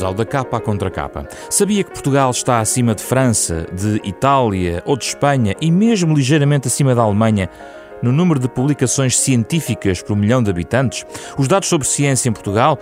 Bem-vindos ao Da Capa à Contra Capa. Sabia que Portugal está acima de França, de Itália ou de Espanha e mesmo ligeiramente acima da Alemanha no número de publicações científicas por um milhão de habitantes? Os dados sobre ciência em Portugal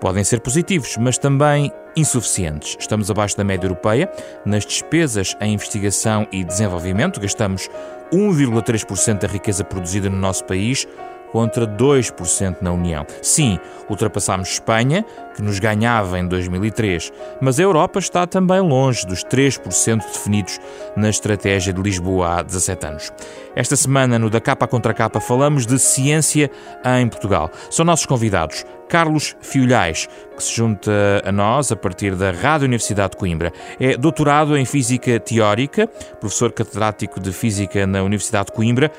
podem ser positivos, mas também insuficientes. Estamos abaixo da média europeia nas despesas em investigação e desenvolvimento, gastamos 1,3% da riqueza produzida no nosso país contra 2% na União. Sim, ultrapassámos Espanha, que nos ganhava em 2003, mas a Europa está também longe dos 3% definidos na estratégia de Lisboa há 17 anos. Esta semana, no Da Capa Contra Capa, falamos de ciência em Portugal. São nossos convidados Carlos Fiolhais, que se junta a nós a partir da Rádio Universidade de Coimbra. É doutorado em Física Teórica, professor catedrático de Física na Universidade de Coimbra,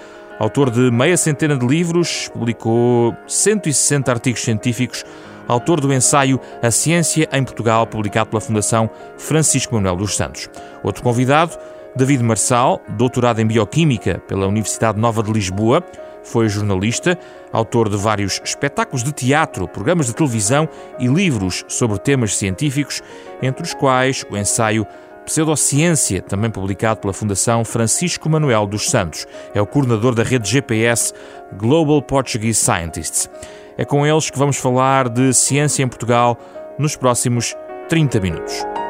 Autor de meia centena de livros, publicou 160 artigos científicos, autor do ensaio A Ciência em Portugal, publicado pela Fundação Francisco Manuel dos Santos. Outro convidado, David Marçal, doutorado em Bioquímica pela Universidade Nova de Lisboa, foi jornalista, autor de vários espetáculos de teatro, programas de televisão e livros sobre temas científicos, entre os quais o ensaio Pseudociência, também publicado pela Fundação Francisco Manuel dos Santos. É o coordenador da rede GPS Global Portuguese Scientists. É com eles que vamos falar de ciência em Portugal nos próximos 30 minutos.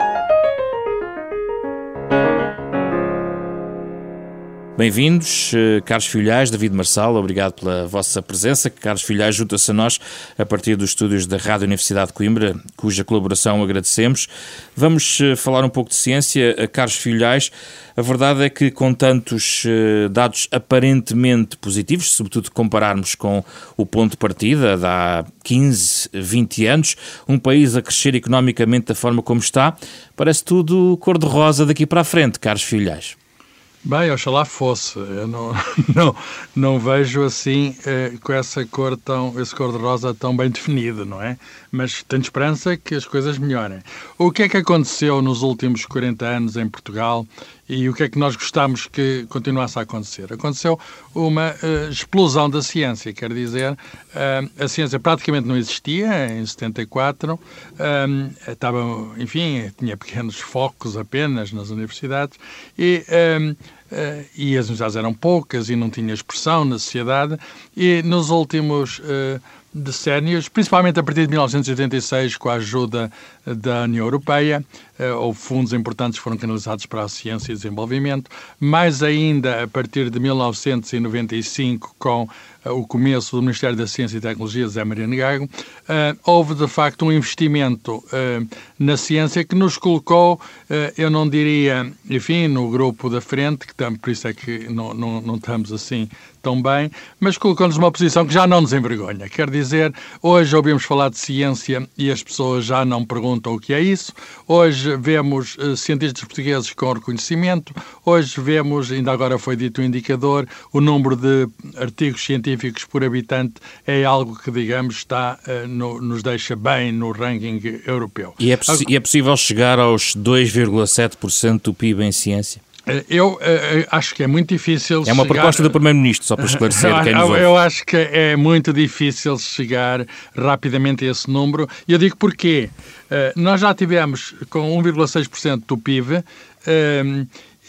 Bem-vindos, eh, Carlos Filhais, David Marçal, obrigado pela vossa presença. Carlos Filhais junta-se a nós a partir dos estúdios da Rádio Universidade de Coimbra, cuja colaboração agradecemos. Vamos eh, falar um pouco de ciência. Eh, Carlos Filhais, a verdade é que com tantos dados aparentemente positivos, sobretudo compararmos com o ponto de partida de há 15, 20 anos, um país a crescer economicamente da forma como está, parece tudo cor-de-rosa daqui para a frente, Carlos Filhais. Bem, oxalá fosse. Eu não, não, não vejo assim eh, com essa cor tão, esse cor-de-rosa tão bem definido, não é? Mas tenho esperança que as coisas melhorem. O que é que aconteceu nos últimos 40 anos em Portugal e o que é que nós gostamos que continuasse a acontecer? Aconteceu uma uh, explosão da ciência, quer dizer, uh, a ciência praticamente não existia em 74, um, estava, enfim, tinha pequenos focos apenas nas universidades e. Uh, e as universidades eram poucas e não tinha expressão na sociedade, e nos últimos uh, decénios, principalmente a partir de 1986, com a ajuda da União Europeia, uh, houve fundos importantes que foram canalizados para a ciência e desenvolvimento, mais ainda a partir de 1995, com o começo do Ministério da Ciência e Tecnologia, Zé Maria Negago, houve de facto um investimento na ciência que nos colocou, eu não diria, enfim, no grupo da frente, que por isso é que não, não, não estamos assim tão bem, mas colocou-nos uma posição que já não nos envergonha. Quer dizer, hoje ouvimos falar de ciência e as pessoas já não perguntam o que é isso. Hoje vemos uh, cientistas portugueses com reconhecimento. Hoje vemos, ainda agora foi dito o um indicador, o número de artigos científicos por habitante é algo que, digamos, está, uh, no, nos deixa bem no ranking europeu. E é, e é possível chegar aos 2,7% do PIB em ciência? Eh, eu uh, acho que é muito difícil. É uma chegar... proposta do Primeiro-Ministro, só para esclarecer quem nos ouve. Eu acho que é muito difícil chegar rapidamente a esse número. E eu digo porquê. Uh, nós já tivemos com 1,6% do PIB.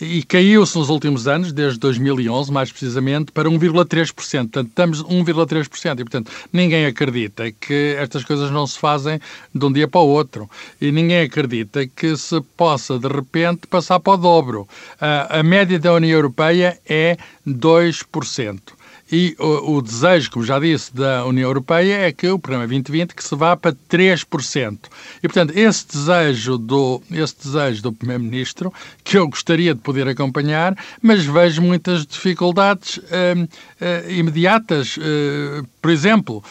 E caiu-se nos últimos anos, desde 2011, mais precisamente, para 1,3%. Portanto, estamos 1,3%. E, portanto, ninguém acredita que estas coisas não se fazem de um dia para o outro. E ninguém acredita que se possa, de repente, passar para o dobro. A média da União Europeia é 2%. E o, o, desejo, como já disse, da União Europeia é que o programa 2020 que se vá para 3%. E, portanto, esse desejo do, esse desejo do Primeiro-Ministro, que eu gostaria de poder acompanhar, mas vejo muitas dificuldades hum, hum, imediatas. Hum, por exemplo,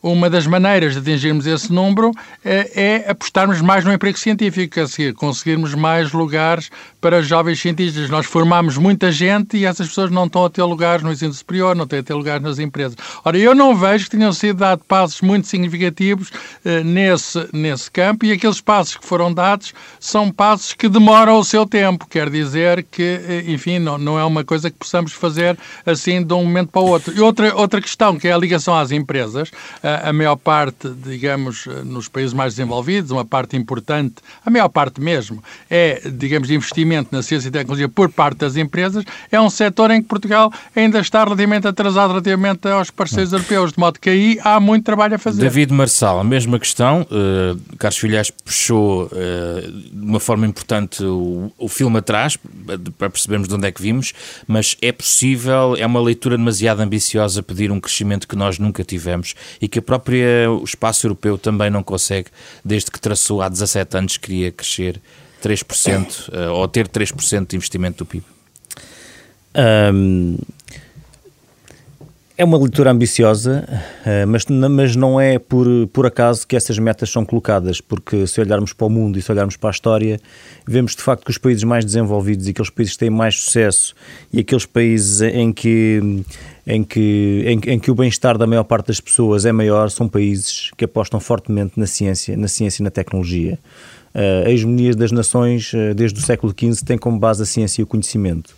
uma das maneiras de atingirmos esse número é apostarmos mais no emprego científico, a seguir, conseguirmos mais lugares para jovens cientistas. Nós formamos muita gente e essas pessoas não estão a ter lugares no ensino superior não tem a ter lugar nas empresas. Ora, eu não vejo que tenham sido dados passos muito significativos uh, nesse, nesse campo e aqueles passos que foram dados são passos que demoram o seu tempo. Quer dizer que, uh, enfim, não, não é uma coisa que possamos fazer assim de um momento para o outro. E outra, outra questão que é a ligação às empresas. A, maior parte, digamos, nos países mais desenvolvidos, uma parte importante, a maior parte mesmo, é, digamos, de investimento na ciência e tecnologia por parte das empresas. É um setor em que Portugal ainda está relativamente atrasado relativamente aos parceiros europeus, de modo que aí há muito trabalho a fazer. David Marçal, a mesma questão. Uh, Carlos Filhais puxou uh, de uma forma importante o, o filme atrás, para percebermos de onde é que vimos, mas é possível, é uma leitura demasiado ambiciosa pedir um crescimento que nós nunca tivemos e que a própria o espaço europeu também não consegue, desde que traçou há 17 anos queria crescer 3% uh, ou ter 3% de investimento do PIB. Um, é uma leitura ambiciosa, eh, mas, mas não é por, por acaso que essas metas são colocadas, porque se olharmos para o mundo e se olharmos para a história, vemos de facto que os países mais desenvolvidos e aqueles países que têm mais sucesso e aqueles países em que, em que, em, em que o bem-estar da maior parte das pessoas é maior são países que apostam fortemente na ciência, na ciência e na tecnologia. Eh, a hegemonia das nações, eh, desde o século XV, tem como base a ciência e o conhecimento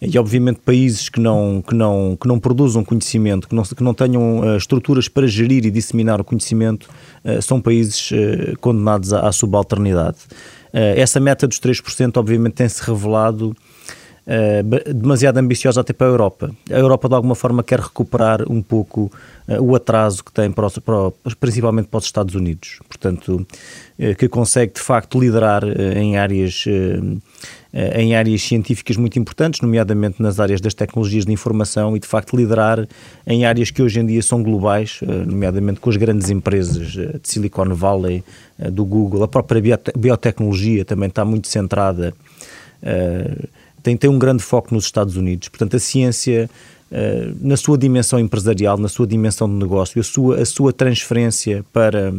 e obviamente países que não, que não, que não produzam conhecimento, que não, que não tenham uh, estruturas para gerir e disseminar o conhecimento, uh, são países uh, condenados à, à subalternidade. essa meta dos 3% obviamente tem-se revelado demasiado ambiciosa até para a Europa. A Europa de alguma forma quer recuperar um pouco o atraso que tem para, para, principalmente para os Estados Unidos. Portanto, que consegue de facto liderar em áreas eh, em áreas científicas muito importantes, nomeadamente nas áreas das tecnologias de informação e, de facto, liderar em áreas que hoje em dia são globais, eh, nomeadamente com as grandes empresas eh, de Silicon Valley, do Google. A própria biotecnologia também está muito centrada, tem, tem um grande foco nos Estados Unidos. Portanto, a ciência, na sua dimensão empresarial, na sua dimensão de negócio, a sua, a sua transferência para,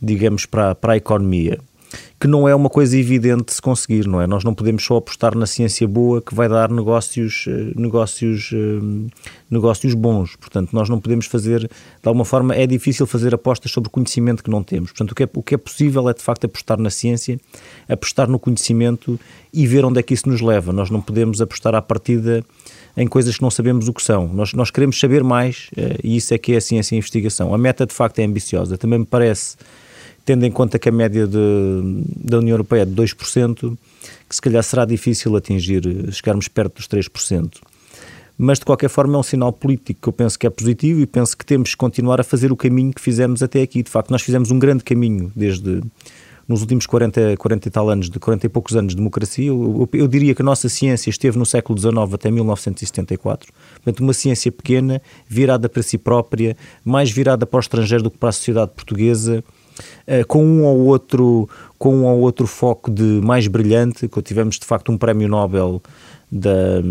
digamos, para, para a economia que não é uma coisa evidente de se conseguir, não é? Nós não podemos só apostar na ciência boa que vai dar negócios, eh, negócios, eh, negócios bons. Portanto, nós não podemos fazer, de alguma forma, é difícil fazer apostas sobre conhecimento que não temos. Portanto, o que é, o que é possível é, de facto, apostar na ciência, apostar no conhecimento e ver onde é que isso nos leva. Nós não podemos apostar à partida em coisas que não sabemos o que são. Nós, nós queremos saber mais eh, e isso é que é a ciência e a investigação. A meta, de facto, é ambiciosa. Também me parece tendo em conta que a média de, da União Europeia é de 2%, que se calhar será difícil atingir, chegarmos perto dos 3%. Mas de qualquer forma é um sinal político que eu penso que é positivo e penso que temos que continuar a fazer o caminho que fizemos até aqui. De facto, nós fizemos um grande caminho desde nos últimos 40, 40 e tal anos, de 40 e poucos anos de democracia, eu, eu, diria que a nossa ciência esteve no século XIX até 1974. Portanto, uma ciência pequena, virada para si própria, mais virada para o estrangeiro do que para a sociedade portuguesa, eh, com um ou outro com um ou outro foco de mais brilhante, que tivemos de facto um prémio Nobel da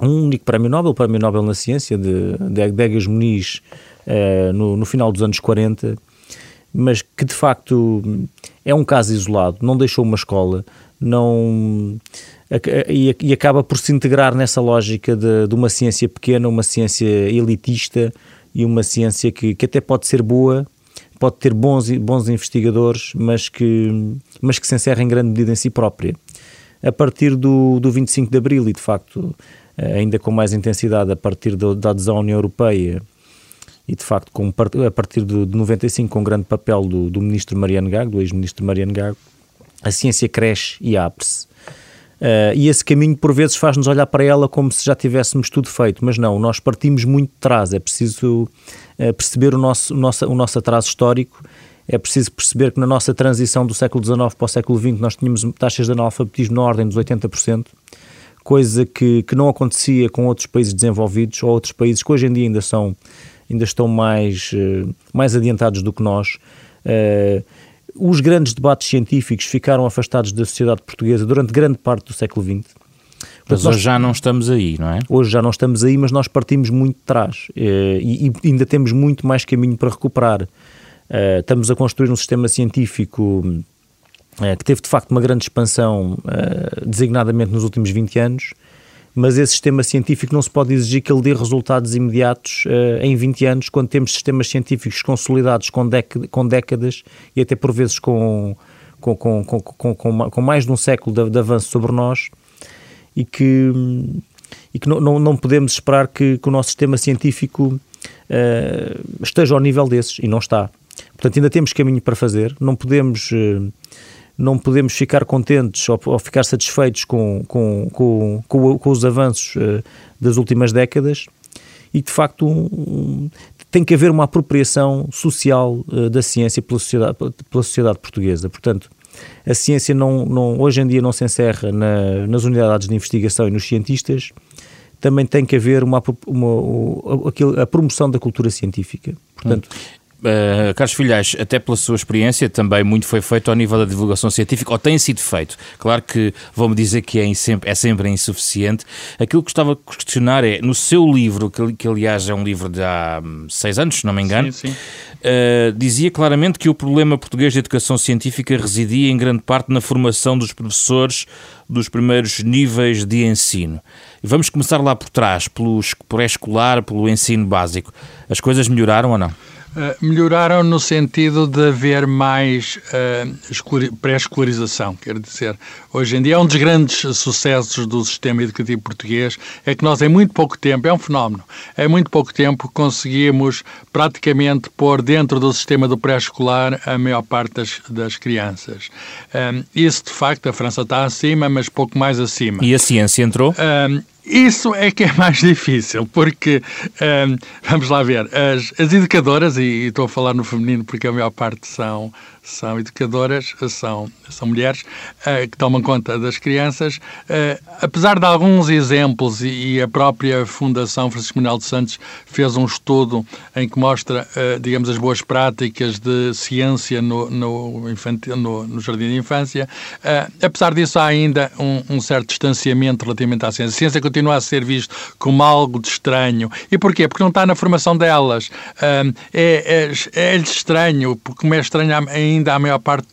um único prémio Nobel, o prémio Nobel na ciência de, de Egas Muniz uh, no, no final dos anos 40, mas que de facto é um caso isolado, não deixou uma escola, não e, e acaba por se integrar nessa lógica de, de, uma ciência pequena, uma ciência elitista e uma ciência que, que até pode ser boa, pode ter bons, bons investigadores, mas que, mas que se encerra em grande medida em si própria. A partir do, do 25 de Abril, e de facto eh, ainda com mais intensidade a partir do, da adesão à União Europeia, e de facto com, a partir de, de 95 com o grande papel do, do ministro Mariano Gago, do ex-ministro Mariano Gago, a ciência cresce e abre-se. Uh, e esse caminho, por vezes, faz-nos olhar para ela como se já tivéssemos tudo feito, mas não, nós partimos muito de trás. É preciso uh, perceber o nosso, o, nosso, o nosso atraso histórico, é preciso perceber que na nossa transição do século XIX para o século XX nós tínhamos taxas de analfabetismo na ordem dos 80%, coisa que, que não acontecia com outros países desenvolvidos ou outros países que hoje em dia ainda, são, ainda estão mais, uh, mais adiantados do que nós. Uh, os grandes debates científicos ficaram afastados da sociedade portuguesa durante grande parte do século XX. Mas hoje já não estamos aí, não é? Hoje já não estamos aí, mas nós partimos muito de trás eh, e, e ainda temos muito mais caminho para recuperar. Eh, estamos a construir um sistema científico eh, que teve de facto uma grande expansão, designadamente nos últimos 20 anos, mas esse sistema científico não se pode exigir que ele dê resultados imediatos uh, em 20 anos, quando temos sistemas científicos consolidados com, com décadas e até por vezes com, com, com, com, com, com mais de um século de, de, avanço sobre nós e que, e que não, não, não podemos esperar que, que o nosso sistema científico uh, esteja ao nível desses, e não está. Portanto, ainda temos caminho para fazer, não podemos... Uh, não podemos ficar contentes ou, ou ficar satisfeitos com, com, com, com, com os avanços uh, das últimas décadas e, de facto, tem que haver uma apropriação social uh, da ciência pela sociedade, pela sociedade portuguesa. Portanto, a ciência não, não, hoje em dia não se encerra na, nas unidades de investigação e nos cientistas, também tem que haver uma, uma, uma a promoção da cultura científica. Portanto, hum. Uh, Carlos Filhais, até pela sua experiência, também muito foi feito ao nível da divulgação científica, ou tem sido feito. Claro que vão-me dizer que é, sempre, é sempre insuficiente. Aquilo que gostava de questionar é, no seu livro, que, que aliás é um livro de há hum, seis anos, se não me engano, sim, sim. Uh, dizia claramente que o problema português de educação científica residia em grande parte na formação dos professores dos primeiros níveis de ensino. Vamos começar lá por trás, pelo pré-escolar, pelo ensino básico. As coisas melhoraram ou não? Uh, melhoraram no sentido de haver mais uh, pré-escolarização. Quer dizer, hoje em dia, um dos grandes sucessos do sistema educativo português é que nós, em muito pouco tempo, é um fenómeno, em muito pouco tempo conseguimos praticamente pôr dentro do sistema do pré-escolar a maior parte das, das crianças. Um, isso, de facto, a França está acima, mas pouco mais acima. E a ciência entrou? Um, isso é que é mais difícil, porque, um, vamos lá ver, as, as educadoras, e, e, estou a falar no feminino porque a maior parte são, são educadoras, são, são mulheres uh, que tomam conta das crianças. Uh, apesar de alguns exemplos, e, e, a própria Fundação Francisco Manuel de Santos fez um estudo em que mostra, uh, digamos, as boas práticas de ciência no, no, infantil, no, no jardim de infância, apesar disso há ainda um, um, certo distanciamento relativamente à ciência. A ciência continua a ser visto como algo de estranho. E porquê? Porque não está na formação delas. é, é, é estranho, como é estranho ainda a maior parte,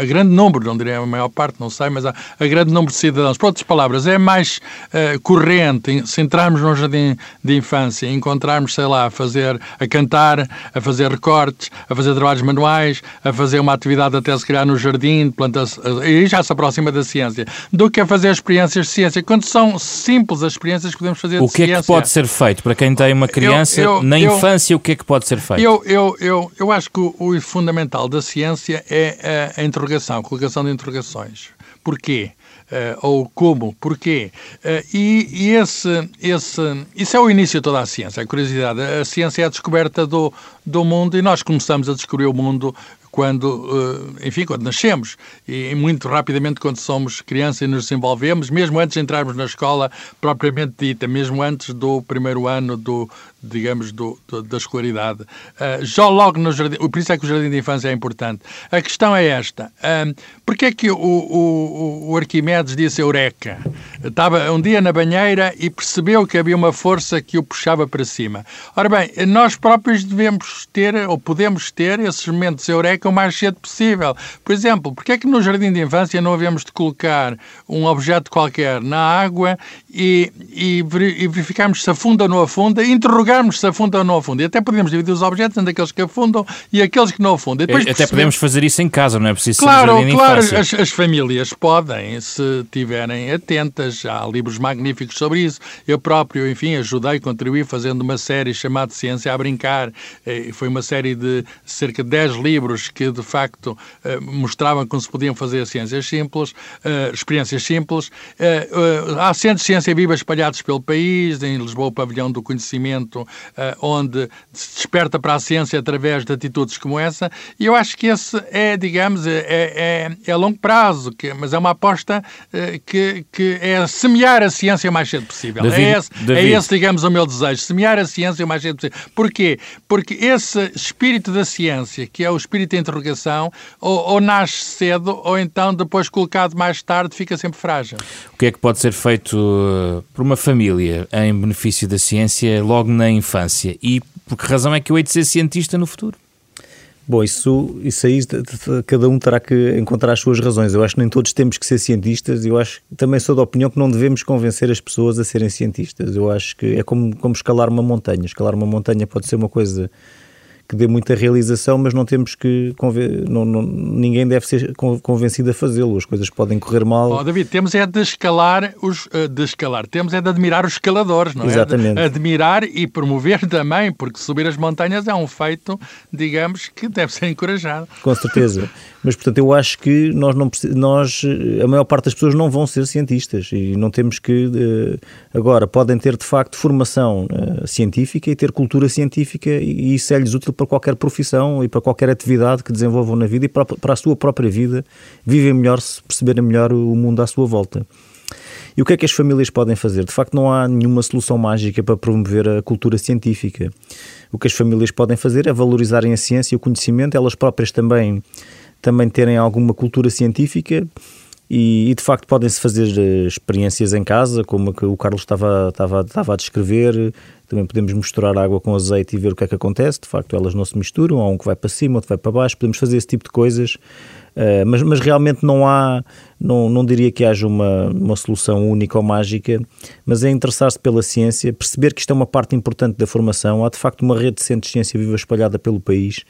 a, grande número, não diria a maior parte, não sei, mas a, a grande número de cidadãos. Por outras palavras, é mais uh, corrente se entrarmos num jardim de infância, encontrarmos, sei lá, a fazer, a cantar, a fazer recortes, a fazer trabalhos manuais, a fazer uma atividade até se criar no jardim, plantação, e já se aproxima da ciência, do que a fazer experiências de ciência. Quando são simples as experiências que podemos fazer o que ciência, é que pode ser feito para quem tem uma criança eu, eu, na eu, infância? O que é que pode ser feito? Eu, eu, eu, eu acho que o, o fundamental da ciência é a interrogação, a colocação de interrogações. Porquê? Uh, ou como, porquê. Uh, e, e esse, esse, isso é o início de toda a ciência, a curiosidade. A ciência é a descoberta do, do mundo e nós começamos a descobrir o mundo quando, eh, enfim, quando nascemos e muito rapidamente quando somos crianças e nos desenvolvemos, mesmo antes de entrarmos na escola propriamente dita, mesmo antes do primeiro ano do, digamos, do, do, da escolaridade. Uh, já logo no jardim, por isso é que o jardim de infância é importante. A questão é esta: uh, porquê é que o, o, o Arquimedes disse Eureka? Estava um dia na banheira e percebeu que havia uma força que o puxava para cima. Ora bem, nós próprios devemos ter, ou podemos ter, esses momentos Eureka o mais cedo possível. Por exemplo, porquê é que no jardim de infância não havemos de colocar um objeto qualquer na água e, e, verificarmos se afunda ou não afunda, interrogar verificarmos se afunda ou não afunda. E até podemos dividir os objetos entre aqueles que afundam e aqueles que não afundam. até percebemos... podemos fazer isso em casa, não é preciso Claro, claro, as, as, famílias podem, se tiverem atentas. Há livros magníficos sobre isso. Eu próprio, enfim, ajudei, contribuí fazendo uma série chamada Ciência a Brincar. Eh, foi uma série de cerca de 10 livros que, de facto, eh, mostravam como se podiam fazer ciências simples, eh, experiências simples. Há centros de ciência viva espalhados pelo país, em Lisboa, o Pavilhão do Conhecimento, onde se desperta para a ciência através de atitudes como essa, e eu acho que esse é, digamos, é, é, é a longo prazo, que, mas é uma aposta que, que é semear a ciência o mais cedo possível. David, é, esse, é esse, digamos, o meu desejo, semear a ciência o mais cedo possível. Porquê? Porque esse espírito da ciência, que é o espírito de interrogação, ou, ou nasce cedo, ou então depois colocado mais tarde, fica sempre frágil. O que é que pode ser feito uh, por uma família em benefício da ciência logo na infância. E por que razão é que eu hei de ser cientista no futuro? Bom, isso, isso aí cada um terá que encontrar as suas razões. Eu acho que nem todos temos que ser cientistas. Eu acho também sou da opinião que não devemos convencer as pessoas a serem cientistas. Eu acho que é como, como escalar uma montanha. Escalar uma montanha pode ser uma coisa que dê muita realização, mas não temos que. Não, não, ninguém deve ser convencido a fazê-lo. As coisas podem correr mal. Oh, David, temos é de escalar, os, eh, de escalar, temos é de admirar os escaladores, não é? Exatamente. De admirar e promover também, porque subir as montanhas é um feito, digamos, que deve ser encorajado. Com certeza. Mas, portanto, eu acho que nós, não, nós, a maior parte das pessoas não vão ser cientistas e não temos que. Eh, agora, podem ter de facto formação científica e ter cultura científica, e isso é-lhes útil para qualquer profissão e para qualquer atividade que desenvolvam na vida e para, para a sua própria vida, vivem melhor se perceberem melhor o mundo à sua volta. E o que é que as famílias podem fazer? De facto, não há nenhuma solução mágica para promover a cultura científica. O que as famílias podem fazer é valorizarem a ciência e o conhecimento, elas próprias também também terem alguma cultura científica e, e de facto podem-se fazer uh, experiências em casa, como que o Carlos estava, estava, estava a descrever. Também podemos misturar água com azeite e ver o que é que acontece. De facto, elas não se misturam, há um que vai para cima, outro vai para baixo. Podemos fazer esse tipo de coisas, uh, mas, mas realmente não há, não, não diria que haja uma, uma solução única ou mágica, mas é interessar-se pela ciência, perceber que isto é uma parte importante da formação. Há de facto uma rede de de ciência viva espalhada pelo país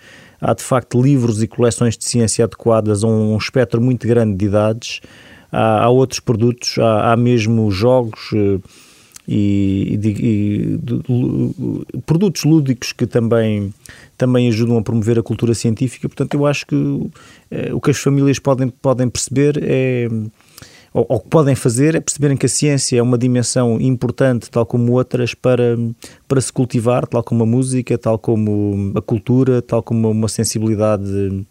há de facto livros e coleções de ciência adequadas a um espectro muito grande de idades, há, há outros produtos, há, há mesmo jogos uh, e, e, e de, de, produtos lúdicos que também, também ajudam a promover a cultura científica. Portanto, eu acho que uh, o que as famílias podem, podem perceber é ou, o que podem fazer é perceberem que a ciência é uma dimensão importante, tal como outras, para, para se cultivar, tal como a música, tal como a cultura, tal como uma sensibilidade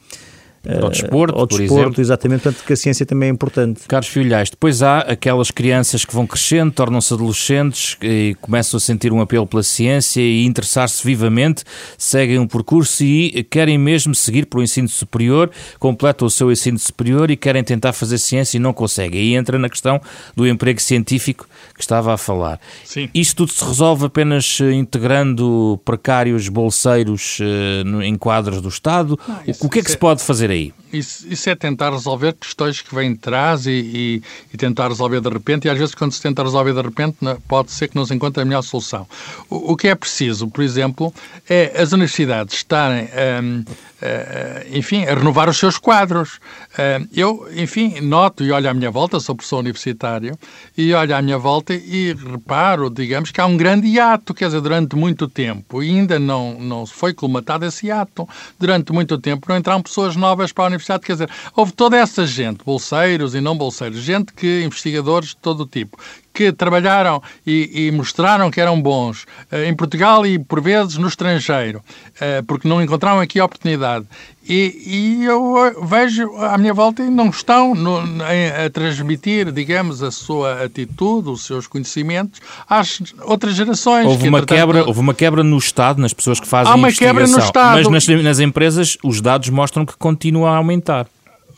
ao desporto, ao desporto, por exemplo. exatamente, portanto que a ciência também é importante. Carlos Filhais, depois há aquelas crianças que vão crescendo, tornam-se adolescentes e começam a sentir um apelo pela ciência e interessar-se vivamente, seguem um percurso e querem mesmo seguir para o ensino superior, completam o seu ensino superior e querem tentar fazer ciência e não conseguem. Aí entra na questão do emprego científico que estava a falar. Sim. Isto tudo se resolve apenas eh, integrando precários bolseiros uh, em quadros do Estado? Não, isso, o que é que se pode fazer aí? Isso, isso, é tentar resolver questões que vêm de trás e, e, e, tentar resolver de repente, e às vezes, quando se tenta resolver de repente, pode ser que não se encontre a melhor solução. O, o que é preciso, por exemplo, é as universidades estarem. Um, Uh, enfim, a renovar os seus quadros. Uh, eu, enfim, noto e olho à minha volta, sou professor universitário, e olho à minha volta e reparo, digamos, que há um grande hiato, quer dizer, durante muito tempo, e ainda não, não foi colmatado esse hiato. Durante muito tempo não entraram pessoas novas para a universidade, quer dizer, houve toda essa gente, bolseiros e não bolseiros, gente que, investigadores de todo o tipo, que trabalharam e, e, mostraram que eram bons uh, em Portugal e, por vezes, no estrangeiro, uh, porque não encontraram aqui a oportunidade. E, e eu uh, vejo à minha volta e não estão no, a transmitir, digamos, a sua atitude, os seus conhecimentos às outras gerações. Houve, uma, quebra, houve uma quebra no Estado, nas pessoas que fazem Há uma quebra no Estado. Mas nas, nas empresas os dados mostram que continua a aumentar.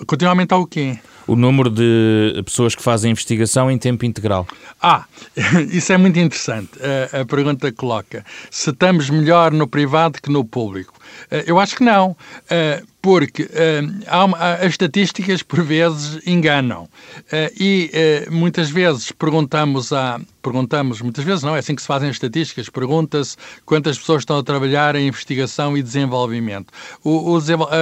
Continua a aumentar o quê? O número de pessoas que fazem investigação em tempo integral? Ah, isso é muito interessante. A, a pergunta coloca se estamos melhor no privado que no público. Eh, eu acho que não, eh, porque eh, as estatísticas por vezes enganam e muitas vezes perguntamos a perguntamos, muitas vezes não, é assim que se fazem as estatísticas, pergunta-se quantas pessoas estão a trabalhar em investigação e desenvolvimento. O, o,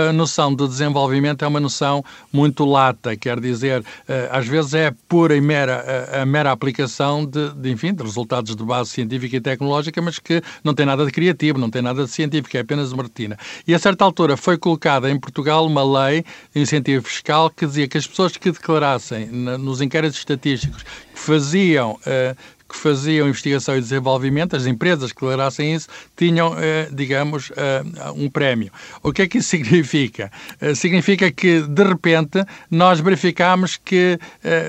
a noção do desenvolvimento é uma noção muito lata, quer dizer, às vezes é pura e mera, a, a mera aplicação de, de, enfim, de resultados de base científica e tecnológica, mas que não tem nada de criativo, não tem nada de científico, é apenas uma rotina. E a certa altura foi colocada em Portugal uma lei de incentivo fiscal que dizia que as pessoas que declarassem nos inquéritos estatísticos faziam uh, que faziam investigação e desenvolvimento, as empresas que declarassem isso, tinham, eh, digamos, eh, um prémio. O que é que isso significa? Eh, significa que, de repente, nós verificámos que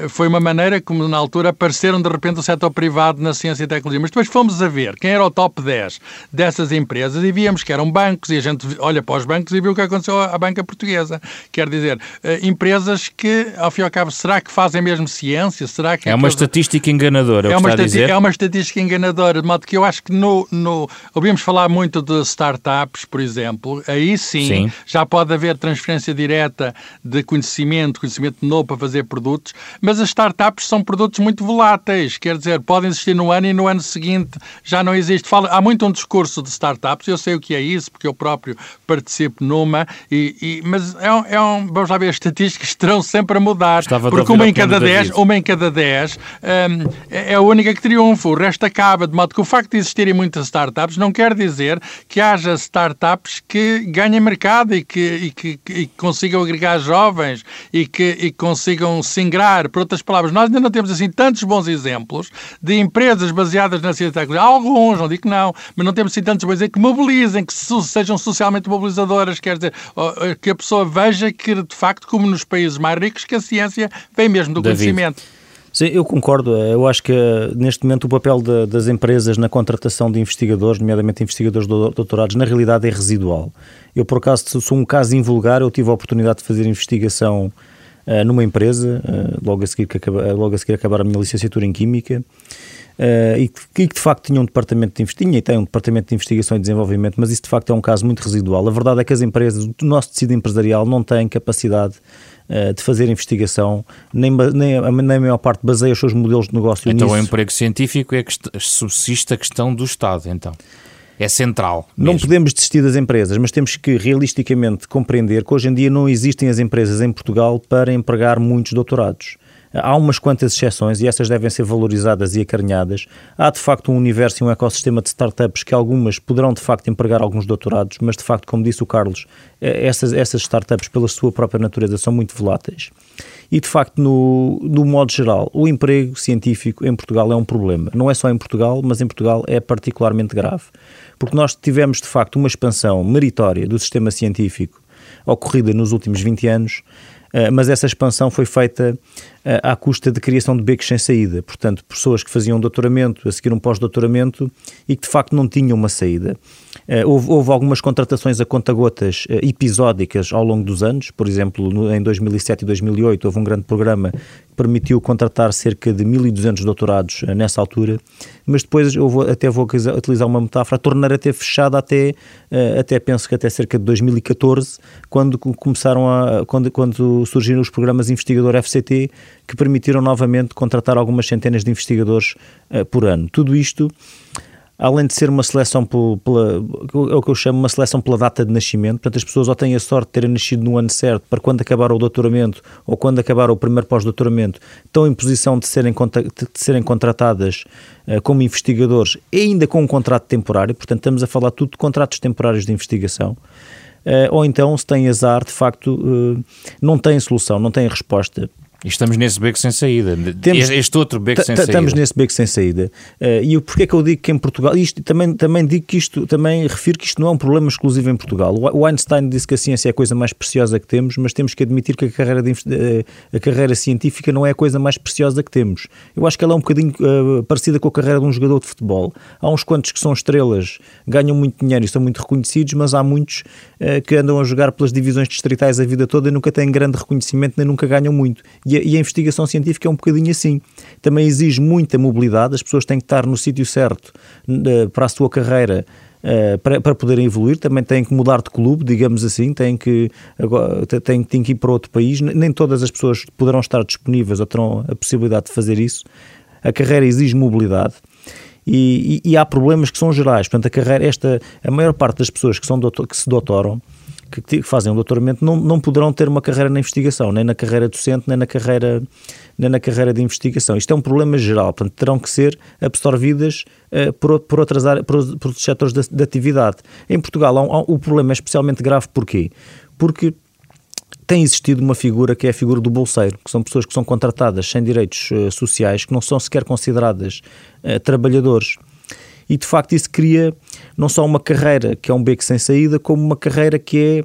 foi uma maneira como, na altura, apareceram, de repente, o setor privado na ciência e tecnologia. Mas depois fomos a ver quem era o top 10 dessas empresas e víamos que eram bancos e a gente olha para os bancos e viu o que aconteceu à banca portuguesa. Quer dizer, empresas que, ao fim e ao cabo, será que fazem mesmo ciência? Será que é uma estatística enganadora. É uma estatística dizer? É uma estatística enganadora, de modo que eu acho que no, no ouvimos falar muito de startups, por exemplo, aí sim, sim, já pode haver transferência direta de conhecimento, conhecimento novo para fazer produtos, mas as startups são produtos muito voláteis, quer dizer, podem existir no ano e no ano seguinte já não existe. Fala, há muito um discurso de startups, eu sei o que é isso, porque eu próprio participo numa, e, e mas é um, é um, vamos lá ver, as estatísticas estarão sempre a mudar, Estava porque uma em, cada dez, uma em cada dez um, é a única que triunfa, o resto acaba, de modo que o facto de existirem muitas startups não quer dizer que haja startups que ganhem mercado e que, e que, e que consigam agregar jovens e que, e consigam se ingrar. Por outras palavras, nós ainda não temos assim tantos bons exemplos de empresas baseadas na ciência e tecnologia. Alguns, não digo que não, mas não temos assim tantos bons exemplos que mobilizem, que sejam socialmente mobilizadoras, quer dizer, que a pessoa veja que, de facto, como nos países mais ricos, que a ciência vem mesmo do David. conhecimento. Sim, eu concordo. Eu acho que neste momento o papel de, das empresas na contratação de investigadores, nomeadamente investigadores doutorados, na realidade é residual. Eu, por acaso, sou um caso invulgar, eu tive a oportunidade de fazer investigação uh, numa empresa, uh, logo, a seguir que acaba, logo a seguir acabar a minha licenciatura em Química, Uh, e, que, de facto tinha um departamento de investigação e tem um departamento de investigação e desenvolvimento, mas isso de facto é um caso muito residual. A verdade é que as empresas, o nosso tecido empresarial não tem capacidade de fazer investigação, nem, nem, nem a maior parte baseia os seus modelos de negócio então, nisso. Então o emprego científico é que subsiste a questão do Estado, então. É central. Mesmo. Não podemos desistir das empresas, mas temos que realisticamente compreender que hoje em dia não existem as empresas em Portugal para empregar muitos doutorados. Há umas quantas exceções e essas devem ser valorizadas e acarinhadas. Há de facto um universo e um ecossistema de startups que algumas poderão de facto empregar alguns doutorados, mas de facto, como disse o Carlos, eh, essas, essas startups, pela sua própria natureza, são muito voláteis. E de facto, no, no modo geral, o emprego científico em Portugal é um problema. Não é só em Portugal, mas em Portugal é particularmente grave. Porque nós tivemos de facto uma expansão meritória do sistema científico ocorrida nos últimos 20 anos eh, mas essa expansão foi feita à custa de criação de becos sem saída, portanto, pessoas que faziam doutoramento, a seguir um pós-doutoramento e que de facto não tinham uma saída. Eh, houve, houve algumas contratações a conta-gotas episódicas ao longo dos anos, por exemplo, em 2007 e 2008 houve um grande programa permitiu contratar cerca de 1.200 doutorados eh, nessa altura, mas depois eu vou, até vou utilizar uma metáfora, a torneira ter fechado até, eh, até penso que até cerca de 2014, quando começaram a, quando, quando surgiram os programas Investigador FCT, que permitiram novamente contratar algumas centenas de investigadores uh, por ano. Tudo isto além de ser uma seleção pela, pela, é o que eu chamo uma seleção pela data de nascimento, portanto as pessoas ou têm a sorte de terem nascido no ano certo para quando acabar o doutoramento ou quando acabar o primeiro pós-doutoramento estão em posição de serem, de serem contratadas uh, como investigadores ainda com um contrato temporário, portanto estamos a falar tudo de contratos temporários de investigação. Uh, ou então, se têm azar, de facto, uh, não têm solução, não têm resposta e estamos nesse beco sem saída. Temos, este outro beco sem saída. Estamos nesse beco sem saída. Uh, e porquê é que eu digo que em Portugal, isto também, também digo que isto, também refiro que isto não é um problema exclusivo em Portugal. O Einstein disse que a ciência é a coisa mais preciosa que temos, mas temos que admitir que a carreira, de, uh, a carreira científica não é a coisa mais preciosa que temos. Eu acho que ela é um bocadinho uh, parecida com a carreira de um jogador de futebol. Há uns quantos que são estrelas, ganham muito dinheiro e são muito reconhecidos, mas há muitos que andam a jogar pelas divisões distritais a vida toda e nunca têm grande reconhecimento nem nunca ganham muito. E a, e a investigação científica é um bocadinho assim. Também exige muita mobilidade, as pessoas têm que estar no sítio certo para a sua carreira. Uh, para, para poderem evoluir, também têm que mudar de clube, digamos assim, têm que, agora, têm, têm que ir para outro país. Nem todas as pessoas poderão estar disponíveis ou terão a possibilidade de fazer isso. A carreira exige mobilidade. E, e, e há problemas que são gerais. Portanto, a carreira, esta, a maior parte das pessoas que, são doutor, que se doutoram que, fazem um doutoramento não, não poderão ter uma carreira na investigação, nem na carreira docente, nem na carreira, nem na carreira de investigação. Isto é um problema geral, portanto, terão que ser absorvidas uh, por, por, outras áreas, por, por setores de, de atividade. Em Portugal, há um, há, o problema é especialmente grave porquê? Porque tem existido uma figura que é a figura do bolseiro, que são pessoas que são contratadas sem direitos uh, sociais, que não são sequer consideradas uh, trabalhadores e de facto isso cria não só uma carreira que é um beco sem saída, como uma carreira que é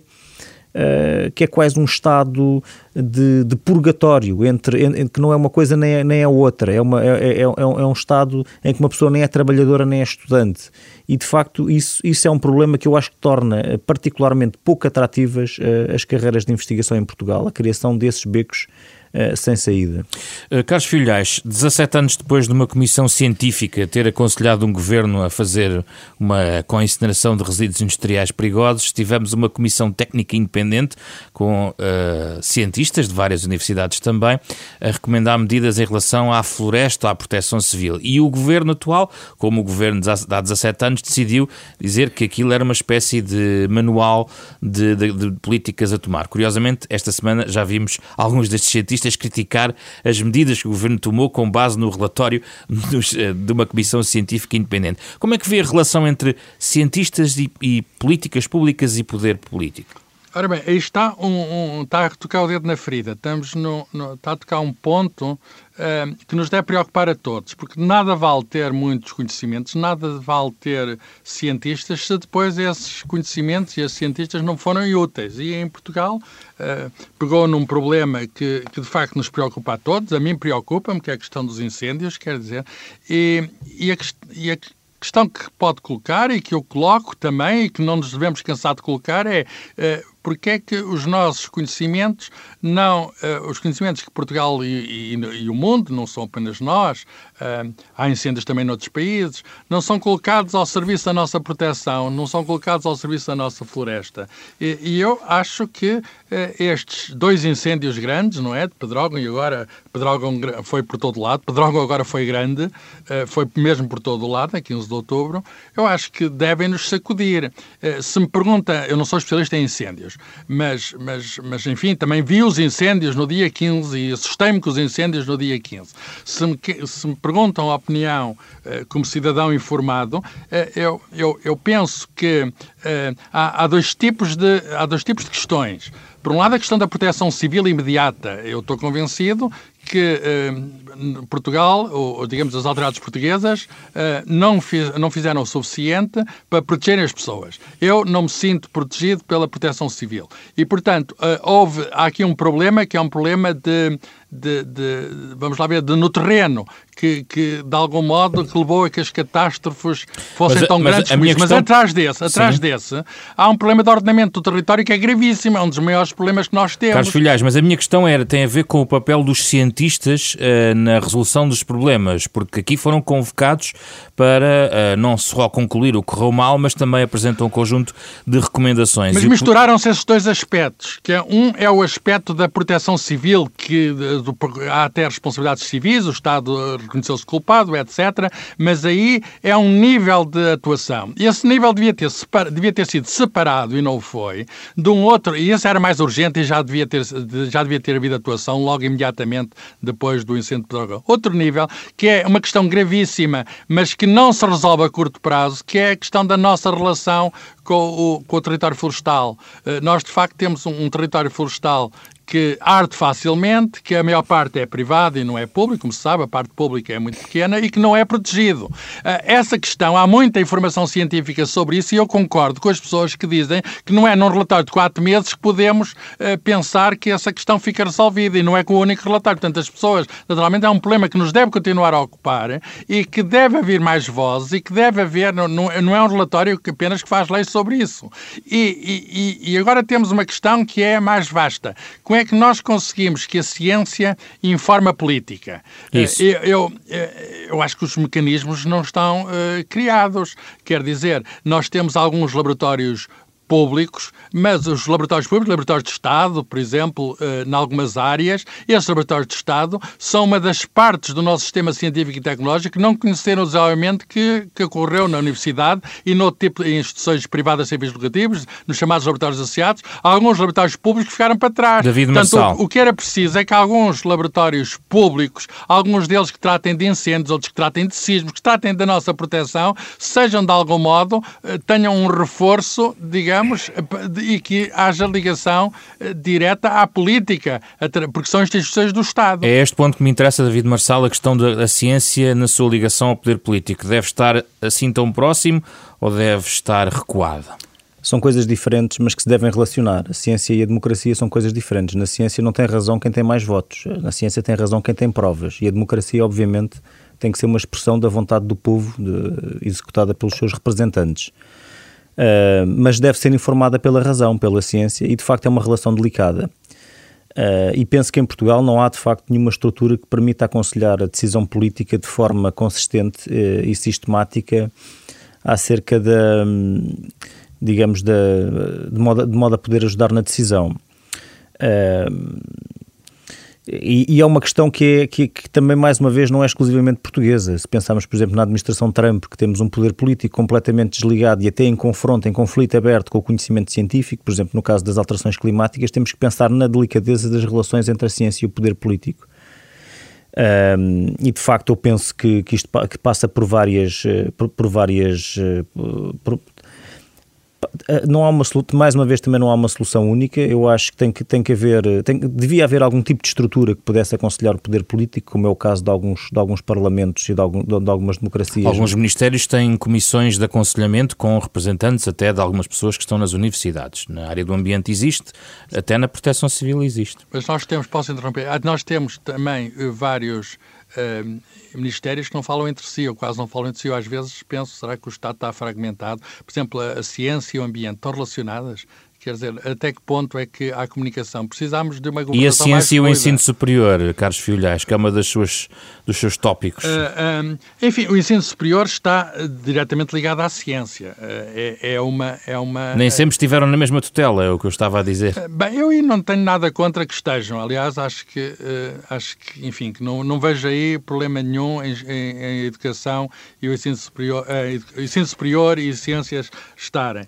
Uh, que é quase um estado de, de purgatório, entre, em, que não é uma coisa nem é, nem é outra, é, uma, é, é, é, um, é um estado em que uma pessoa nem é trabalhadora nem é estudante. E de facto, isso, isso é um problema que eu acho que torna particularmente pouco atrativas uh, as carreiras de investigação em Portugal, a criação desses becos uh, sem saída. Uh, Carlos Filhais, 17 anos depois de uma comissão científica ter aconselhado um governo a fazer uma com de resíduos industriais perigosos, tivemos uma comissão técnica independente com uh, cientistas de várias universidades também a recomendar medidas em relação à floresta, à proteção civil. E o governo atual, como o governo de há 17 anos, decidiu dizer que aquilo era uma espécie de manual de, de, de políticas a tomar. Curiosamente, esta semana já vimos alguns destes cientistas criticar as medidas que o governo tomou com base no relatório dos, eh, de uma comissão científica independente. Como é que vê a relação entre cientistas e, e políticas públicas e poder político? Ora bem, aí está, um, um, está a tocar o dedo na ferida. Estamos no, no está a tocar um ponto uh, que nos deve preocupar a todos, porque nada vale ter muitos conhecimentos, nada vale ter cientistas se depois esses conhecimentos e esses cientistas não forem úteis. E em Portugal uh, pegou num problema que, que de facto nos preocupa a todos, a mim preocupa-me, que é a questão dos incêndios, quer dizer, e, e, a, questão que pode colocar e que eu coloco também e que não nos devemos cansar de colocar é uh, porque é que os nossos conhecimentos não, uh, os conhecimentos que Portugal e, e, e, o mundo, não são apenas nós, uh, há incêndios também noutros países, não são colocados ao serviço da nossa proteção, não são colocados ao serviço da nossa floresta. E, e eu acho que uh, estes dois incêndios grandes, não é, de Pedrógão e agora Pedrógão foi por todo lado, Pedrógão agora foi grande, foi mesmo por todo lado, a 15 de outubro, eu acho que devem nos sacudir. se me pergunta, eu não sou especialista em incêndios, mas, mas, mas enfim, também vi os incêndios no dia 15 e assustei-me com os incêndios no dia 15. Se me, se me perguntam a opinião uh, como cidadão informado, uh, eu, eu, eu penso que uh, há, há, dois tipos de, há dois tipos de questões. Por um lado, a questão da proteção civil imediata. Eu estou convencido que eh, Portugal, ou, digamos as autoridades portuguesas, eh, não, fiz, não fizeram o suficiente para proteger as pessoas. Eu não me sinto protegido pela proteção civil. E, portanto, eh, houve, há aqui um problema que é um problema de, de, de vamos lá ver, de, no terreno, que, que, de algum modo que levou a que as catástrofes fossem mas, tão mas grandes. Mas, questão... mas atrás desse, atrás Sim. desse, há um problema de ordenamento do território que é gravíssimo, é um dos maiores problemas que nós temos. Carlos Filhais, mas a minha questão era, tem a ver com o papel dos cientistas uh, na resolução dos problemas, porque aqui foram convocados para uh, não só concluir o que correu mal, mas também apresentam um conjunto de recomendações. Mas misturaram-se esses dois aspectos, que é, um é o aspecto da proteção civil, que do, há até responsabilidades civis, o Estado reconheceu-se culpado, etc. Mas aí é um nível de atuação. Esse nível devia ter, devia ter sido separado, e não foi, de um outro, e esse era mais urgente e já devia ter, já devia ter havido atuação logo imediatamente depois do incêndio droga. Outro nível, que é uma questão gravíssima, mas que não se resolve a curto prazo, que é a questão da nossa relação com o, com o território florestal. Eh, nós, de facto, temos um, um território florestal que arde facilmente, que a maior parte é privada e não é pública, como se sabe, a parte pública é muito pequena e que não é protegido. Ah, essa questão, há muita informação científica sobre isso e eu concordo com as pessoas que dizem que não é num relatório de quatro meses que podemos ah, pensar que essa questão fica resolvida e não é com o único relatório. Portanto, as pessoas, naturalmente, é um problema que nos deve continuar a ocupar e que deve haver mais vozes e que deve haver, não, é um relatório que apenas que faz leis sobre isso. E, e, e agora temos uma questão que é mais vasta. Com é que nós conseguimos que a ciência informe a política? Isso. Eu, eu, eu acho que os mecanismos não estão uh, criados. Quer dizer, nós temos alguns laboratórios públicos, mas os laboratórios públicos, laboratórios de Estado, por exemplo, eh, em algumas áreas, esses laboratórios de Estado são uma das partes do nosso sistema científico e tecnológico que não conheceram o desenvolvimento que, que ocorreu na universidade e no tipo de instituições privadas sem fins lucrativos, nos chamados laboratórios associados. Alguns laboratórios públicos ficaram para trás. David Portanto, o, o que era preciso é que alguns laboratórios públicos, alguns deles que tratem de incêndios, outros que tratem de sismos, que tratem da nossa proteção, sejam de algum modo, eh, tenham um reforço, digamos, digamos, e que haja ligação eh, direta à política, porque são instituições do Estado. É este ponto que me interessa, David Marçal, a questão da ciência na sua ligação ao poder político. Deve estar assim tão próximo ou deve estar recuada? São coisas diferentes, mas que se devem relacionar. A ciência e a democracia são coisas diferentes. Na ciência não tem razão quem tem mais votos. Na ciência tem razão quem tem provas. E a democracia, obviamente, tem que ser uma expressão da vontade do povo, de, executada pelos seus representantes. Uh, mas deve ser informada pela razão, pela ciência, e de facto é uma relação delicada. Uh, e penso que em Portugal não há de facto nenhuma estrutura que permita aconselhar a decisão política de forma consistente uh, e sistemática acerca da, digamos, da, de, modo, de modo a poder ajudar na decisão. Uh, e, e, é uma questão que, é, que, que, também, mais uma vez, não é exclusivamente portuguesa. Se pensarmos, por exemplo, na administração Trump, que temos um poder político completamente desligado e até em confronto, em conflito aberto com o conhecimento científico, por exemplo, no caso das alterações climáticas, temos que pensar na delicadeza das relações entre a ciência e o poder político. Um, e de facto eu penso que, que isto que passa por várias, eh, por, por várias eh, por, não há uma mais uma vez também não há uma solução única. Eu acho que tem que tem que haver tem, devia haver algum tipo de estrutura que pudesse aconselhar o poder político, como é o caso de alguns de alguns parlamentos e de, algum, de algumas democracias. Alguns ministérios têm comissões de aconselhamento com representantes até de algumas pessoas que estão nas universidades. Na área do ambiente existe, até na proteção civil existe. Mas nós temos, posso interromper, ah, nós temos também eh, vários uh, ministérios que não falam entre si, ou quase não falam entre si. Eu às vezes penso, será que o Estado está fragmentado? Por exemplo, a, a ciência e o ambiente estão relacionadas? Quer dizer, até que ponto é que há comunicação? Precisamos de uma E a ciência e o ensino superior, Carlos Filhais, que é uma das suas, dos seus tópicos. Uh, ah, um, ah, enfim, o ensino superior está uh, diretamente ligado à ciência. Uh, é, é, uma, é uma... Nem sempre estiveram na mesma tutela, é o que eu estava a dizer. bem, eu não tenho nada contra que estejam. Aliás, acho que, acho que enfim, que não, não vejo aí problema nenhum em, em, em educação e o ensino superior, ensino superior e ciências estarem.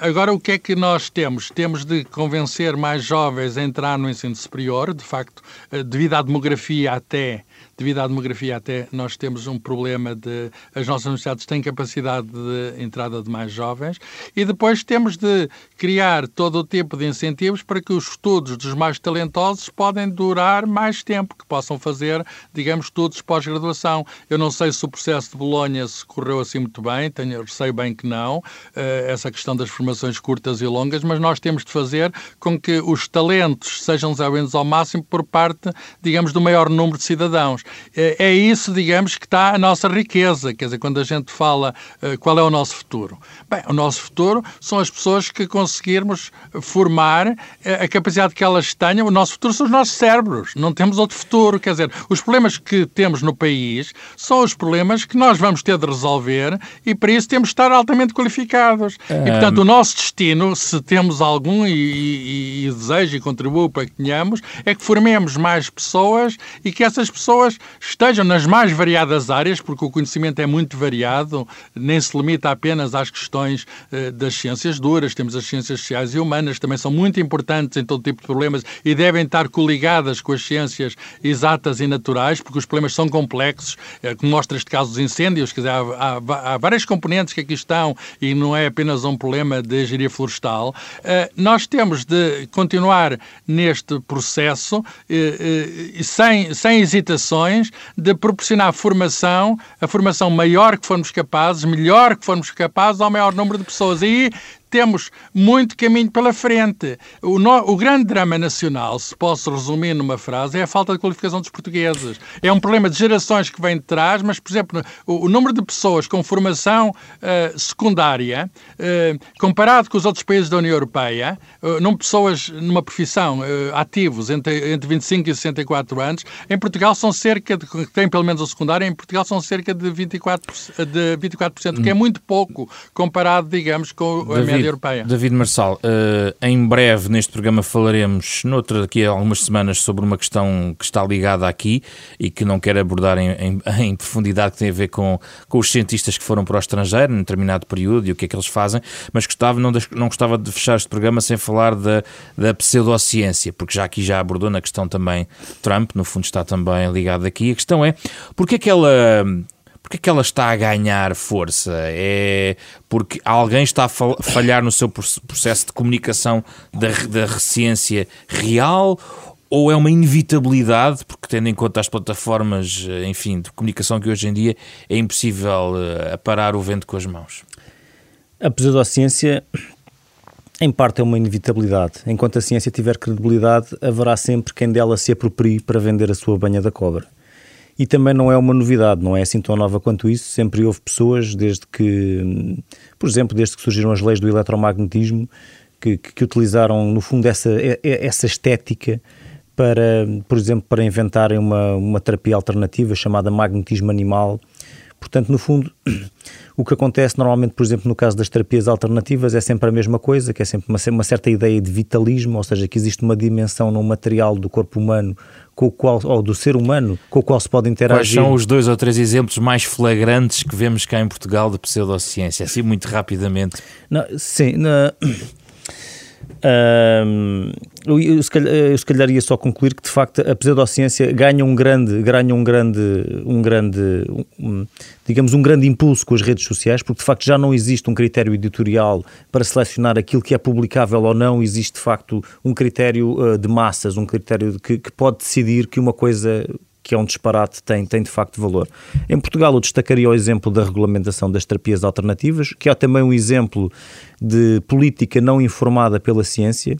agora, o que é que nós temos? Temos? De convencer mais jovens a entrar no ensino superior, de facto, eh, devido à demografia até devido à demografia até nós temos um problema de as nossas universidades têm capacidade de entrada de mais jovens e depois temos de criar todo o tipo de incentivos para que os estudos dos mais talentosos podem durar mais tempo, que possam fazer, digamos, estudos pós-graduação. Eu não sei se o processo de Bolonha se correu assim muito bem, tenho, sei bem que não, eh, essa questão das formações curtas e longas, mas nós temos de fazer com que os talentos sejam desenvolvidos ao máximo por parte, digamos, do maior número de cidadãos. É, é isso, digamos, que está a nossa riqueza. Quer dizer, quando a gente fala uh, qual é o nosso futuro. Bem, o nosso futuro são as pessoas que conseguirmos formar uh, a capacidade que elas tenham. O nosso futuro são os nossos cérebros. Não temos outro futuro. Quer dizer, os problemas que temos no país são os problemas que nós vamos ter de resolver e para isso temos de estar altamente qualificados. Um... E, portanto, o nosso destino, se temos algum e, e, e desejo e contribuo para que tenhamos, é que formemos mais pessoas e que essas pessoas estejam nas mais variadas áreas, porque o conhecimento é muito variado, nem se limita apenas às questões eh, das ciências duras, temos as ciências sociais e humanas, também são muito importantes em todo tipo de problemas e devem estar coligadas com as ciências exatas e naturais, porque os problemas são complexos, eh, como mostra este caso dos incêndios, quer dizer, há, há, há várias componentes que aqui estão e não é apenas um problema de engenharia florestal. Eh, nós temos de continuar neste processo sem, sem hesitações de proporcionar formação, a formação maior que formos capazes, melhor que formos capazes ao maior número de pessoas. Temos muito caminho pela frente. O, no, o, grande drama nacional, se posso resumir numa frase, é a falta de qualificação dos portugueses. É um problema de gerações que vem de trás, mas, por exemplo, o, o número de pessoas com formação uh, secundária, uh, comparado com os outros países da União Europeia, uh, não pessoas numa profissão ativos entre, entre 25 e 64 anos, em Portugal são cerca de, que têm pelo menos o secundário, em Portugal são cerca de 24%, de 24% que é muito pouco comparado, digamos, com a média David, Europeia. David Marçal, uh, em breve neste programa falaremos, noutra daqui a algumas semanas, sobre uma questão que está ligada aqui e que não quero abordar em, em, em, profundidade, que tem a ver com, com os cientistas que foram para o estrangeiro em determinado período e o que é que eles fazem, mas gostava, não, não gostava de fechar este programa sem falar da, da pseudociência, porque já aqui já abordou na questão também Trump, no fundo está também ligado aqui. A questão é, porque é que ela é que ela está a ganhar força? É porque alguém está a falhar no seu processo de comunicação da, da ciência real? Ou é uma inevitabilidade, porque tendo em conta as plataformas, enfim, de comunicação que hoje em dia é impossível uh, parar o vento com as mãos? A pseudociência, em parte, é uma inevitabilidade. Enquanto a ciência tiver credibilidade, haverá sempre quem dela se aproprie para vender a sua banha da cobra. E também não é uma novidade, não é assim tão nova quanto isso. Sempre houve pessoas, desde que, por exemplo, desde que surgiram as leis do eletromagnetismo, que, que, que utilizaram, no fundo, essa, essa estética para, por exemplo, para inventarem uma, uma terapia alternativa chamada magnetismo animal. Portanto, no fundo, o que acontece normalmente, por exemplo, no caso das terapias alternativas, é sempre a mesma coisa, que é sempre uma, uma certa ideia de vitalismo, ou seja, que existe uma dimensão no material do corpo humano com o qual, ou do ser humano com o qual se pode interagir. Quais são os dois ou três exemplos mais flagrantes que vemos cá em Portugal de pseudociência? Assim, muito rapidamente. Não, sim, na... Um, eu, se calhar, eu se calhar ia só concluir que de facto a pseudociência ganha um grande, ganha um grande, um grande, um, digamos um grande impulso com as redes sociais, porque de facto já não existe um critério editorial para selecionar aquilo que é publicável ou não, existe de facto um critério uh, de massas, um critério que, que pode decidir que uma coisa que é um disparate, tem, tem de facto valor. Em Portugal, eu destacaria o exemplo da regulamentação das terapias alternativas, que é também um exemplo de política não informada pela ciência,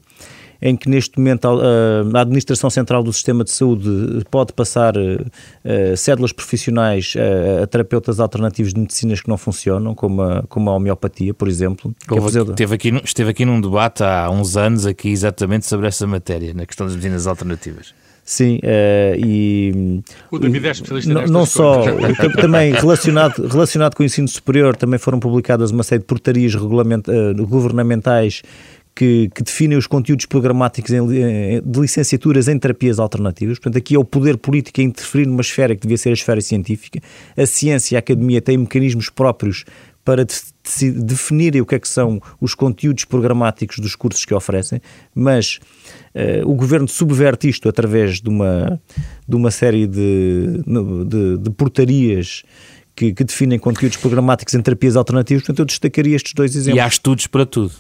em que neste momento a, Administração Central do Sistema de Saúde pode passar uh, cédulas profissionais a, terapeutas alternativos de medicinas que não funcionam, como a, como a homeopatia, por exemplo. É Houve, esteve, aqui, esteve aqui num debate há uns anos aqui exatamente sobre essa matéria, na questão das medicinas alternativas. Sim, uh, e. O David é especialista Não, não só, também relacionado, relacionado com o ensino superior, também foram publicadas uma série de portarias regulament, uh, governamentais que, que, definem os conteúdos programáticos em, de licenciaturas em terapias alternativas. Portanto, aqui é o poder político a interferir numa esfera que devia ser a esfera científica. A ciência e a academia têm mecanismos próprios para definirem o que é que são os conteúdos programáticos dos cursos que oferecem, mas Uh, o governo subverte isto através de uma, de uma série de, de, de portarias que, que, definem conteúdos programáticos em terapias alternativas. Portanto, eu destacaria estes dois exemplos. E há estudos para tudo.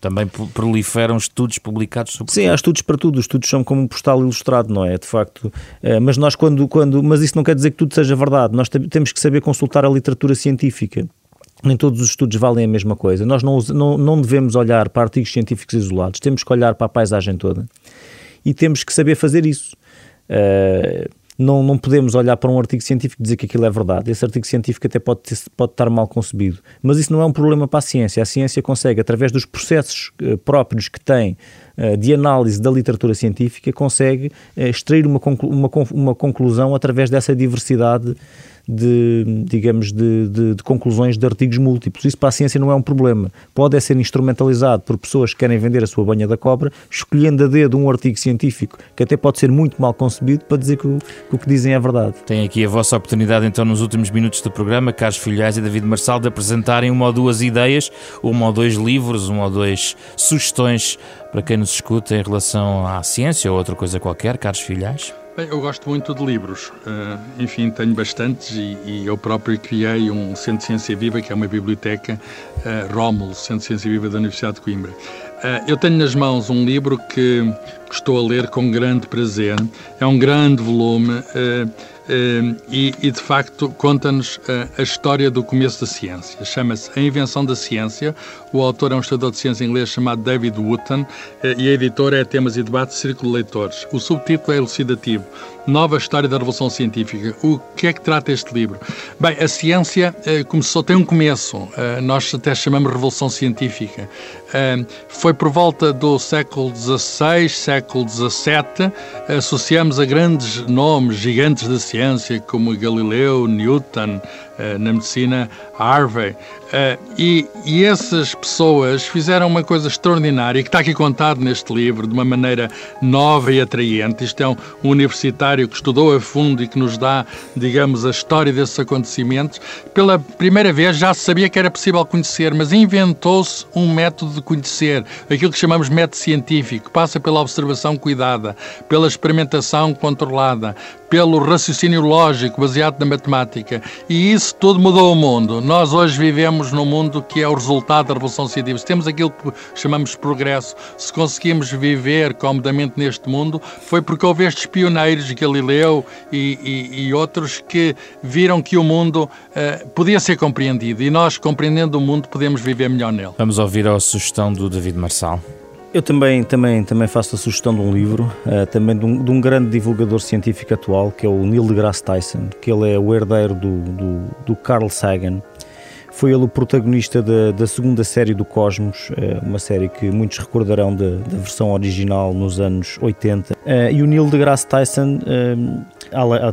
Também proliferam estudos publicados sobre Sim, há estudos para tudo. Os estudos são como um postal ilustrado, não é? De facto. Eh, mas nós, quando, quando. Mas isso não quer dizer que tudo seja verdade. Nós temos que saber consultar a literatura científica nem todos os estudos valem a mesma coisa. Nós não, não, não devemos olhar para artigos científicos isolados, temos que olhar para a paisagem toda e temos que saber fazer isso. Uh, não, não podemos olhar para um artigo científico e dizer que aquilo é verdade. Esse artigo científico até pode, ter, pode estar mal concebido. Mas isso não é um problema para a ciência. A ciência consegue, através dos processos uh, próprios que tem uh, de análise da literatura científica, consegue extrair uma, conclu uma conclusão através dessa diversidade de, digamos, de, de, de, conclusões de artigos múltiplos. Isso para a ciência não é um problema. Pode é ser instrumentalizado por pessoas que querem vender a sua banha da cobra, escolhendo a dedo um artigo científico que até pode ser muito mal concebido para dizer que o que, o que dizem é verdade. Tem aqui a vossa oportunidade, então, nos últimos minutos do programa, Carlos Filhais e David Marçal, de apresentarem uma ou duas ideias, uma ou dois livros, uma ou duas sugestões para quem nos escuta em relação à ciência ou outra coisa qualquer. Carlos Filhais. Bem, eu gosto muito de livros. Uh, enfim, tenho bastantes e, e, eu próprio criei um Centro de Ciência Viva, que é uma biblioteca, uh, Rómulo, Centro de Ciência Viva da Universidade de Coimbra. Uh, eu tenho nas mãos um livro que estou a ler com grande prazer. É um grande volume uh, e, e, de facto, conta-nos a história do começo da ciência. Chama-se A Invenção da Ciência. O autor é um estudador de ciência inglês chamado David Wooten e a editora é Temas e Debates Círculo de Leitores. O subtítulo é elucidativo. Nova História da Revolução Científica. O que é que trata este livro? Bem, a ciência eh, começou, tem um começo. Eh, nós até chamamos Revolução Científica. Eh, foi por volta do século XVI, século XVII. Associamos a grandes nomes, gigantes da ciência, como Galileu, Newton, na medicina, Harvey. Uh, e, e, essas pessoas fizeram uma coisa extraordinária que está aqui contado neste livro de uma maneira nova e atraente. Isto é um universitário que estudou a fundo e que nos dá, digamos, a história desses acontecimentos. Pela primeira vez já se sabia que era possível conhecer, mas inventou-se um método de conhecer, aquilo que chamamos método científico, que passa pela observação cuidada, pela experimentação controlada, pelo raciocínio lógico baseado na matemática. E isso tudo mudou o mundo. Nós hoje vivemos num mundo que é o resultado da Revolução Científica. Se temos aquilo que chamamos de progresso, se conseguimos viver comodamente neste mundo, foi porque houve estes pioneiros, Galileu e, e, e outros, que viram que o mundo uh, podia ser compreendido. E nós, compreendendo o mundo, podemos viver melhor nele. Vamos ouvir a sugestão do David Marçal. Eu também, também, também faço a sugestão de um livro, uh, também de um, de um, grande divulgador científico atual, que é o Neil deGrasse Tyson, que ele é o herdeiro do, do, do Carl Sagan. Foi ele o protagonista da, da segunda série do Cosmos, eh, uma série que muitos recordarão da, da versão original nos anos 80. Eh, e o Neil deGrasse Tyson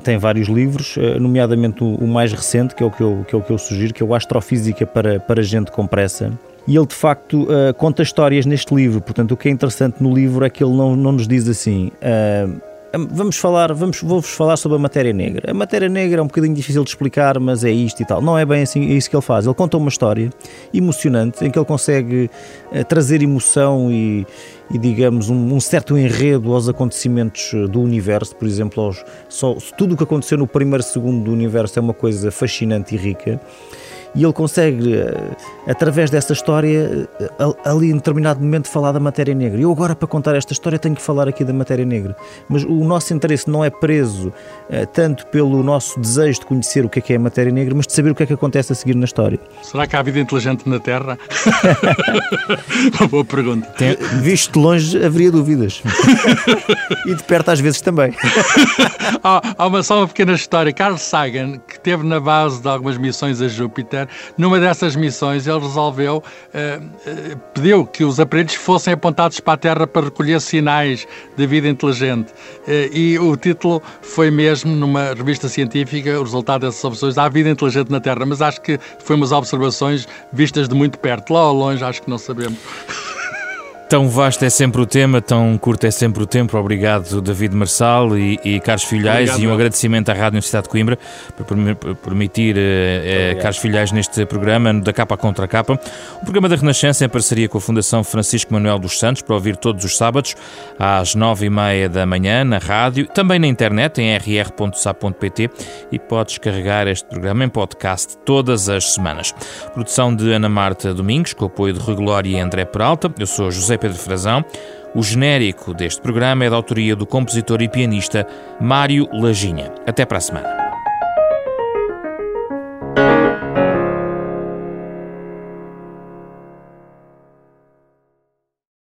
tem vários livros, nomeadamente o, mais recente, que é o que eu, que é o que eu sugiro, que é o Astrofísica para, para Gente com Pressa e ele de facto uh, conta histórias neste livro. Portanto, o que é interessante no livro é que ele não, não nos diz assim. Uh, vamos falar, vamos, vou-vos falar sobre a matéria negra. A matéria negra é um bocadinho difícil de explicar, mas é isto e tal. Não é bem assim, é isso que ele faz. Ele conta uma história emocionante em que ele consegue uh, trazer emoção e, e digamos, um, um, certo enredo aos acontecimentos do universo. Por exemplo, aos, só, tudo o que aconteceu no primeiro segundo do universo é uma coisa fascinante e rica e ele consegue, eh, através dessa história, eh, ali em determinado momento, falar da matéria negra. Eu agora, para contar esta história, tenho que falar aqui da matéria negra. Mas o nosso interesse não é preso uh, tanto pelo nosso desejo de conhecer o que é que é a matéria negra, mas de saber o que é que acontece a seguir na história. Será que há vida inteligente na Terra? Uma boa pergunta. Tem, visto de longe, haveria dúvidas. e de perto, às vezes, também. há, há uma, só uma pequena história. Carl Sagan, que esteve na base de algumas missões a Júpiter, numa dessas missões, ele resolveu, uh, uh, pediu que os aparelhos fossem apontados para a Terra para recolher sinais de vida inteligente. Uh, e o título foi mesmo, numa revista científica, o resultado dessas observações, há vida inteligente na Terra, mas acho que foi umas observações vistas de muito perto. Lá ao longe, acho que não sabemos. Tão vasto é sempre o tema, tão curto é sempre o tempo. Obrigado, David Marçal e, e Carlos Filhais, Obrigado, e um agradecimento à Rádio Universidade de Coimbra por permitir uh, uh, Carlos Filhais neste programa, da capa contra capa. O programa da Renascença, em parceria com a Fundação Francisco Manuel dos Santos, para ouvir todos os sábados, às nove e meia da manhã, na rádio, também na internet, em rr.sa.pt, e pode descarregar este programa em podcast todas as semanas. Produção de Ana Marta Domingos, com apoio de Rui Glória e André Peralta. Eu sou José Pedro Frazão. O genérico deste programa é da autoria do compositor e pianista Mário Lajinha. Até para a semana.